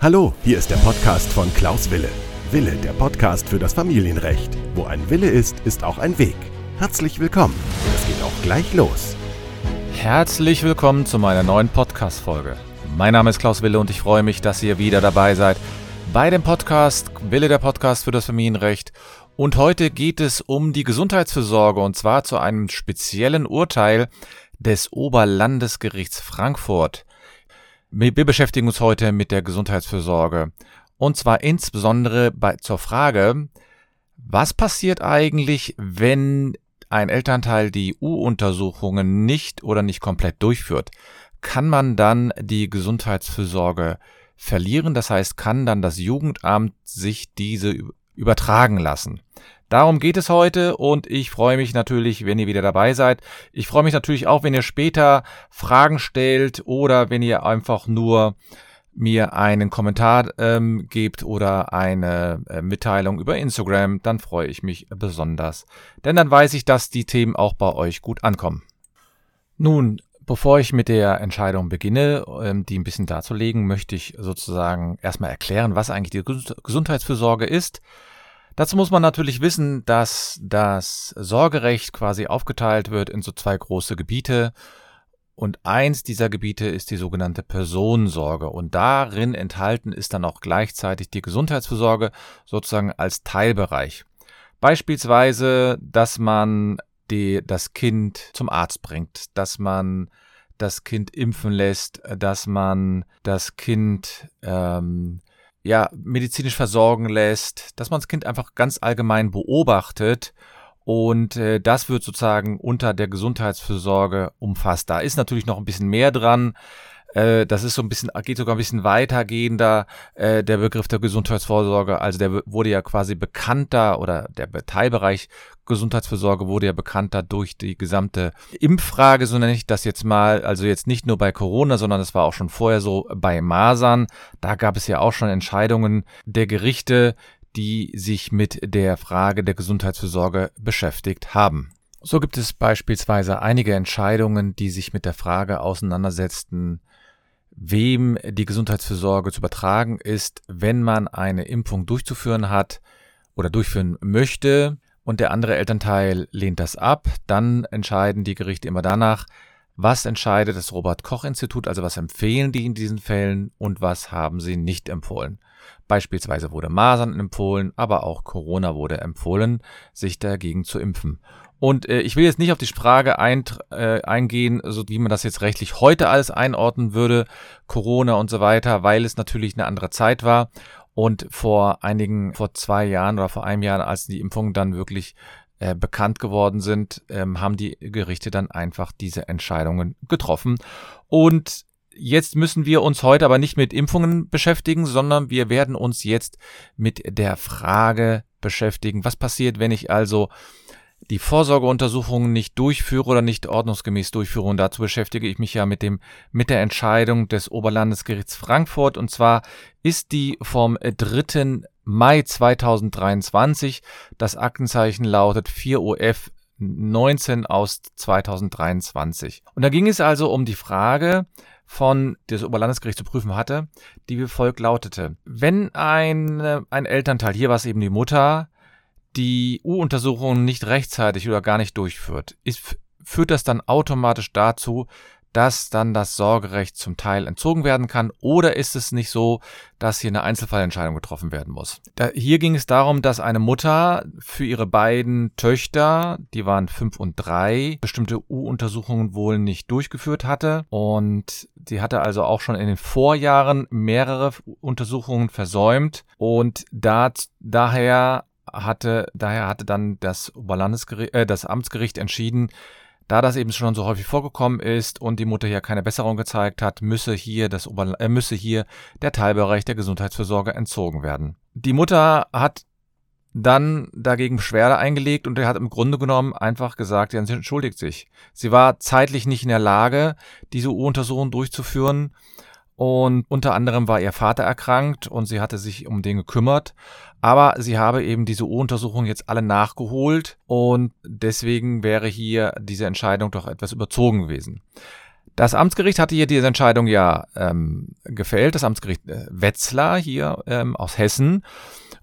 Hallo, hier ist der Podcast von Klaus Wille. Wille, der Podcast für das Familienrecht. Wo ein Wille ist, ist auch ein Weg. Herzlich willkommen. Es geht auch gleich los. Herzlich willkommen zu meiner neuen Podcast-Folge. Mein Name ist Klaus Wille und ich freue mich, dass ihr wieder dabei seid bei dem Podcast Wille, der Podcast für das Familienrecht. Und heute geht es um die Gesundheitsfürsorge und zwar zu einem speziellen Urteil des Oberlandesgerichts Frankfurt. Wir beschäftigen uns heute mit der Gesundheitsfürsorge. Und zwar insbesondere bei, zur Frage, was passiert eigentlich, wenn ein Elternteil die U-Untersuchungen nicht oder nicht komplett durchführt? Kann man dann die Gesundheitsfürsorge verlieren? Das heißt, kann dann das Jugendamt sich diese übertragen lassen? Darum geht es heute und ich freue mich natürlich, wenn ihr wieder dabei seid. Ich freue mich natürlich auch, wenn ihr später Fragen stellt oder wenn ihr einfach nur mir einen Kommentar ähm, gebt oder eine äh, Mitteilung über Instagram, dann freue ich mich besonders. Denn dann weiß ich, dass die Themen auch bei euch gut ankommen. Nun, bevor ich mit der Entscheidung beginne, ähm, die ein bisschen darzulegen, möchte ich sozusagen erstmal erklären, was eigentlich die Gesundheitsfürsorge ist Dazu muss man natürlich wissen, dass das Sorgerecht quasi aufgeteilt wird in so zwei große Gebiete. Und eins dieser Gebiete ist die sogenannte Personensorge. Und darin enthalten ist dann auch gleichzeitig die Gesundheitsfürsorge sozusagen als Teilbereich. Beispielsweise, dass man die, das Kind zum Arzt bringt, dass man das Kind impfen lässt, dass man das Kind ähm, ja, medizinisch versorgen lässt, dass man das Kind einfach ganz allgemein beobachtet und äh, das wird sozusagen unter der Gesundheitsfürsorge umfasst. Da ist natürlich noch ein bisschen mehr dran. Äh, das ist so ein bisschen, geht sogar ein bisschen weitergehender, äh, der Begriff der Gesundheitsvorsorge. Also der wurde ja quasi bekannter oder der Teilbereich Gesundheitsvorsorge wurde ja bekannter durch die gesamte Impffrage, so nenne ich das jetzt mal. Also jetzt nicht nur bei Corona, sondern es war auch schon vorher so bei Masern. Da gab es ja auch schon Entscheidungen der Gerichte, die sich mit der Frage der Gesundheitsfürsorge beschäftigt haben. So gibt es beispielsweise einige Entscheidungen, die sich mit der Frage auseinandersetzten, wem die Gesundheitsfürsorge zu übertragen ist, wenn man eine Impfung durchzuführen hat oder durchführen möchte und der andere Elternteil lehnt das ab, dann entscheiden die Gerichte immer danach, was entscheidet das Robert Koch Institut, also was empfehlen die in diesen Fällen und was haben sie nicht empfohlen. Beispielsweise wurde Masern empfohlen, aber auch Corona wurde empfohlen, sich dagegen zu impfen. Und äh, ich will jetzt nicht auf die Frage ein, äh, eingehen, so wie man das jetzt rechtlich heute alles einordnen würde, Corona und so weiter, weil es natürlich eine andere Zeit war. Und vor einigen, vor zwei Jahren oder vor einem Jahr, als die Impfungen dann wirklich äh, bekannt geworden sind, ähm, haben die Gerichte dann einfach diese Entscheidungen getroffen. Und jetzt müssen wir uns heute aber nicht mit Impfungen beschäftigen, sondern wir werden uns jetzt mit der Frage beschäftigen, was passiert, wenn ich also die Vorsorgeuntersuchungen nicht durchführe oder nicht ordnungsgemäß durchführe. Und dazu beschäftige ich mich ja mit dem, mit der Entscheidung des Oberlandesgerichts Frankfurt. Und zwar ist die vom 3. Mai 2023. Das Aktenzeichen lautet 4 OF 19 aus 2023. Und da ging es also um die Frage, von das Oberlandesgericht zu prüfen hatte, die wie folgt lautete. Wenn ein, ein Elternteil, hier war es eben die Mutter, die U-Untersuchung nicht rechtzeitig oder gar nicht durchführt, ist, führt das dann automatisch dazu, dass dann das Sorgerecht zum Teil entzogen werden kann? Oder ist es nicht so, dass hier eine Einzelfallentscheidung getroffen werden muss? Da, hier ging es darum, dass eine Mutter für ihre beiden Töchter, die waren fünf und drei, bestimmte U-Untersuchungen wohl nicht durchgeführt hatte. Und sie hatte also auch schon in den Vorjahren mehrere Untersuchungen versäumt. Und da, daher hatte, daher hatte dann das äh, das Amtsgericht entschieden, da das eben schon so häufig vorgekommen ist und die Mutter hier keine Besserung gezeigt hat, müsse hier das äh, müsse hier der Teilbereich der Gesundheitsversorger entzogen werden. Die Mutter hat dann dagegen Beschwerde eingelegt und er hat im Grunde genommen einfach gesagt, sie entschuldigt sich. Sie war zeitlich nicht in der Lage, diese U-Untersuchung durchzuführen und unter anderem war ihr Vater erkrankt und sie hatte sich um den gekümmert. Aber sie habe eben diese U-Untersuchung jetzt alle nachgeholt und deswegen wäre hier diese Entscheidung doch etwas überzogen gewesen. Das Amtsgericht hatte hier diese Entscheidung ja ähm, gefällt, das Amtsgericht äh, Wetzlar hier ähm, aus Hessen.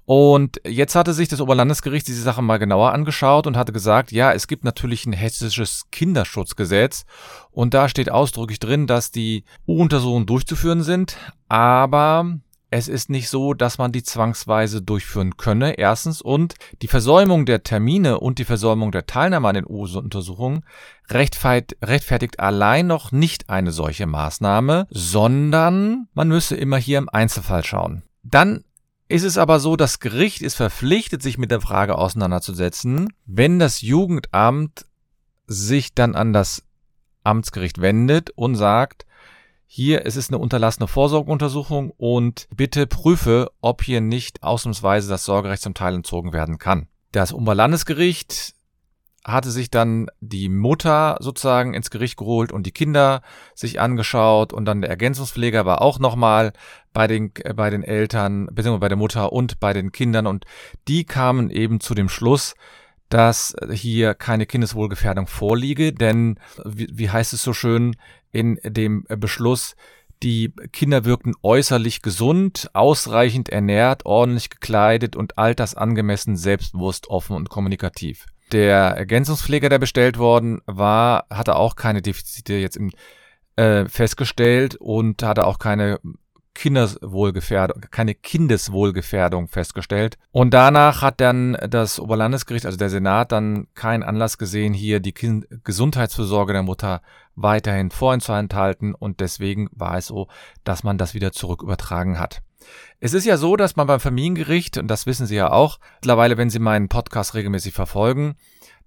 Und jetzt hatte sich das Oberlandesgericht diese Sache mal genauer angeschaut und hatte gesagt, ja, es gibt natürlich ein hessisches Kinderschutzgesetz und da steht ausdrücklich drin, dass die U-Untersuchungen durchzuführen sind, aber es ist nicht so, dass man die zwangsweise durchführen könne, erstens. Und die Versäumung der Termine und die Versäumung der Teilnahme an den U-Untersuchungen rechtfertigt allein noch nicht eine solche Maßnahme, sondern man müsse immer hier im Einzelfall schauen. Dann ist es aber so, das Gericht ist verpflichtet, sich mit der Frage auseinanderzusetzen, wenn das Jugendamt sich dann an das Amtsgericht wendet und sagt, hier, es ist eine unterlassene Vorsorgeuntersuchung und bitte prüfe, ob hier nicht ausnahmsweise das Sorgerecht zum Teil entzogen werden kann. Das Oberlandesgericht hatte sich dann die Mutter sozusagen ins Gericht geholt und die Kinder sich angeschaut und dann der Ergänzungspfleger war auch nochmal bei den, äh, bei den Eltern, beziehungsweise bei der Mutter und bei den Kindern und die kamen eben zu dem Schluss, dass hier keine Kindeswohlgefährdung vorliege, denn wie, wie heißt es so schön, in dem Beschluss, die Kinder wirkten äußerlich gesund, ausreichend ernährt, ordentlich gekleidet und altersangemessen, selbstbewusst, offen und kommunikativ. Der Ergänzungspfleger, der bestellt worden war, hatte auch keine Defizite jetzt im, äh, festgestellt und hatte auch keine Kindeswohlgefährdung, keine Kindeswohlgefährdung festgestellt. Und danach hat dann das Oberlandesgericht, also der Senat, dann keinen Anlass gesehen, hier die kind Gesundheitsfürsorge der Mutter weiterhin vorzuenthalten. Und deswegen war es so, dass man das wieder zurück übertragen hat. Es ist ja so, dass man beim Familiengericht, und das wissen Sie ja auch, mittlerweile, wenn Sie meinen Podcast regelmäßig verfolgen,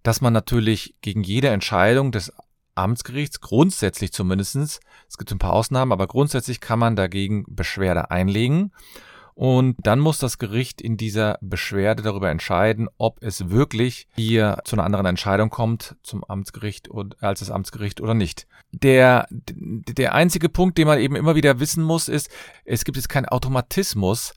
dass man natürlich gegen jede Entscheidung des Amtsgerichts, grundsätzlich zumindestens, es gibt ein paar Ausnahmen, aber grundsätzlich kann man dagegen Beschwerde einlegen. Und dann muss das Gericht in dieser Beschwerde darüber entscheiden, ob es wirklich hier zu einer anderen Entscheidung kommt zum Amtsgericht und, als das Amtsgericht oder nicht. Der, der einzige Punkt, den man eben immer wieder wissen muss, ist, es gibt jetzt keinen Automatismus,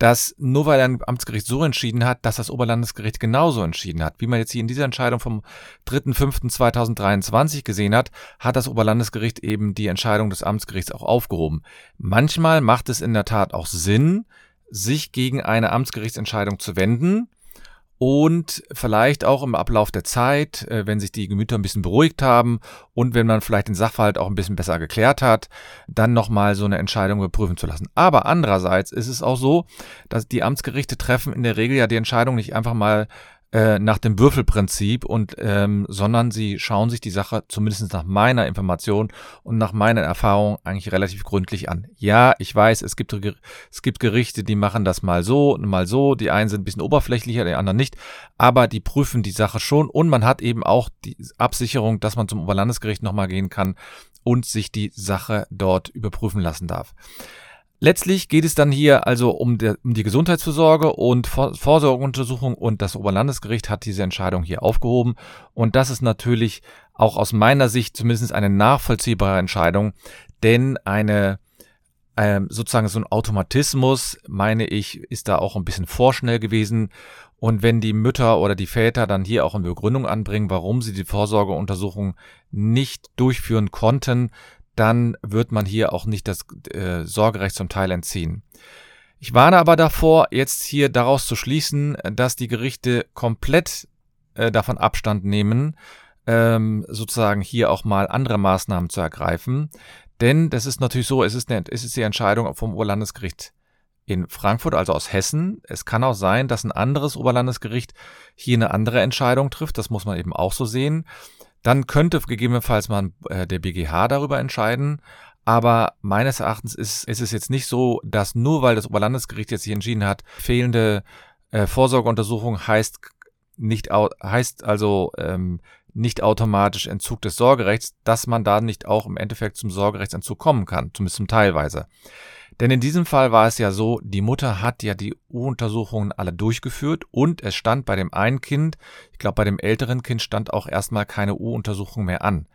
dass nur weil ein Amtsgericht so entschieden hat, dass das Oberlandesgericht genauso entschieden hat. Wie man jetzt hier in dieser Entscheidung vom 3.5.2023 gesehen hat, hat das Oberlandesgericht eben die Entscheidung des Amtsgerichts auch aufgehoben. Manchmal macht es in der Tat auch Sinn, sich gegen eine Amtsgerichtsentscheidung zu wenden, und vielleicht auch im Ablauf der Zeit, äh, wenn sich die Gemüter ein bisschen beruhigt haben und wenn man vielleicht den Sachverhalt auch ein bisschen besser geklärt hat, dann nochmal so eine Entscheidung überprüfen zu lassen. Aber andererseits ist es auch so, dass die Amtsgerichte treffen in der Regel ja die Entscheidung nicht einfach mal äh, nach dem Würfelprinzip und ähm, sondern sie schauen sich die Sache zumindest nach meiner Information und nach meiner Erfahrung eigentlich relativ gründlich an. Ja, ich weiß, es gibt es gibt Gerichte, die machen das mal so und mal so. Die einen sind ein bisschen oberflächlicher, die anderen nicht, aber die prüfen die Sache schon und man hat eben auch die Absicherung, dass man zum Oberlandesgericht nochmal gehen kann und sich die Sache dort überprüfen lassen darf. Letztlich geht es dann hier also um, der, um die Gesundheitsvorsorge und Vor Vorsorgeuntersuchung und das Oberlandesgericht hat diese Entscheidung hier aufgehoben und das ist natürlich auch aus meiner Sicht zumindest eine nachvollziehbare Entscheidung, denn eine ähm, sozusagen so ein Automatismus, meine ich, ist da auch ein bisschen vorschnell gewesen. Und wenn die Mütter oder die Väter dann hier auch eine Begründung anbringen, warum sie die Vorsorgeuntersuchung nicht durchführen konnten, dann wird man hier auch nicht das äh, Sorgerecht zum Teil entziehen. Ich warne aber davor, jetzt hier daraus zu schließen, dass die Gerichte komplett äh, davon Abstand nehmen, ähm, sozusagen hier auch mal andere Maßnahmen zu ergreifen. Denn das ist natürlich so, es ist, eine, es ist die Entscheidung vom Oberlandesgericht in Frankfurt, also aus Hessen. Es kann auch sein, dass ein anderes Oberlandesgericht hier eine andere Entscheidung trifft. Das muss man eben auch so sehen. Dann könnte gegebenenfalls mal äh, der BGH darüber entscheiden. Aber meines Erachtens ist, ist es jetzt nicht so, dass nur weil das Oberlandesgericht jetzt sich entschieden hat, fehlende äh, Vorsorgeuntersuchung heißt nicht heißt also ähm, nicht automatisch Entzug des Sorgerechts, dass man da nicht auch im Endeffekt zum Sorgerechtsentzug kommen kann, zumindest zum Teilweise. Denn in diesem Fall war es ja so, die Mutter hat ja die U-Untersuchungen alle durchgeführt und es stand bei dem einen Kind, ich glaube bei dem älteren Kind stand auch erstmal keine U-Untersuchung mehr an.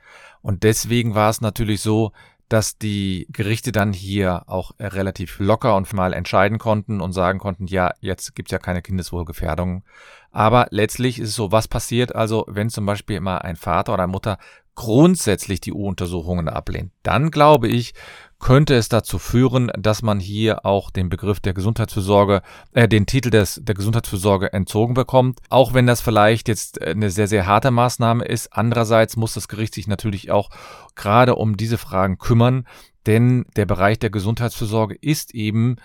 Und deswegen war es natürlich so, dass die Gerichte dann hier auch relativ locker und mal entscheiden konnten und sagen konnten, ja, jetzt gibt's ja keine Kindeswohlgefährdung. Aber letztlich ist es so, was passiert also, wenn zum Beispiel immer ein Vater oder Mutter grundsätzlich die U-Untersuchungen ablehnt, dann glaube ich, könnte es dazu führen, dass man hier auch den Begriff der Gesundheitsfürsorge, äh, den Titel des, der Gesundheitsfürsorge entzogen bekommt. Auch wenn das vielleicht jetzt eine sehr, sehr harte Maßnahme ist. Andererseits muss das Gericht sich natürlich auch gerade um diese Fragen kümmern, denn der Bereich der Gesundheitsfürsorge ist eben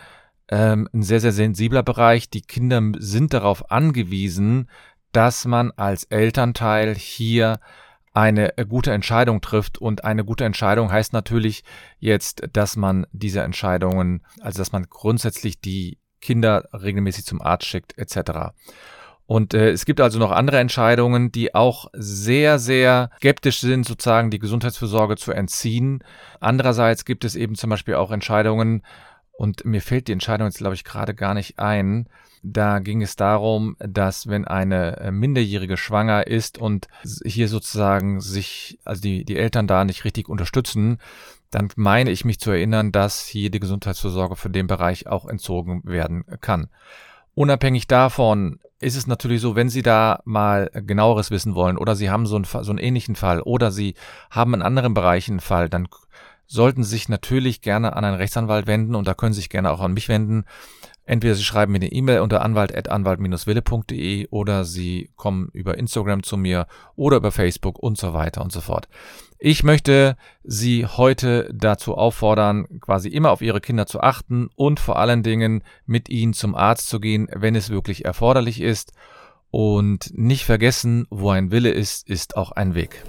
ähm, ein sehr, sehr sensibler Bereich. Die Kinder sind darauf angewiesen, dass man als Elternteil hier eine gute Entscheidung trifft. Und eine gute Entscheidung heißt natürlich jetzt, dass man diese Entscheidungen, also dass man grundsätzlich die Kinder regelmäßig zum Arzt schickt, etc. Und äh, es gibt also noch andere Entscheidungen, die auch sehr, sehr skeptisch sind, sozusagen die Gesundheitsfürsorge zu entziehen. Andererseits gibt es eben zum Beispiel auch Entscheidungen, und mir fällt die Entscheidung jetzt, glaube ich, gerade gar nicht ein, da ging es darum, dass wenn eine äh, Minderjährige schwanger ist und hier sozusagen sich, also die, die Eltern da nicht richtig unterstützen, dann meine ich mich zu erinnern, dass hier die Gesundheitsversorgung für den Bereich auch entzogen werden kann. Unabhängig davon ist es natürlich so, wenn Sie da mal genaueres wissen wollen oder Sie haben so einen, so einen ähnlichen Fall oder Sie haben in anderen Bereichen einen Fall, dann sollten Sie sich natürlich gerne an einen Rechtsanwalt wenden und da können Sie sich gerne auch an mich wenden. Entweder Sie schreiben mir eine E-Mail unter anwalt.anwalt-wille.de oder Sie kommen über Instagram zu mir oder über Facebook und so weiter und so fort. Ich möchte Sie heute dazu auffordern, quasi immer auf Ihre Kinder zu achten und vor allen Dingen mit ihnen zum Arzt zu gehen, wenn es wirklich erforderlich ist. Und nicht vergessen, wo ein Wille ist, ist auch ein Weg.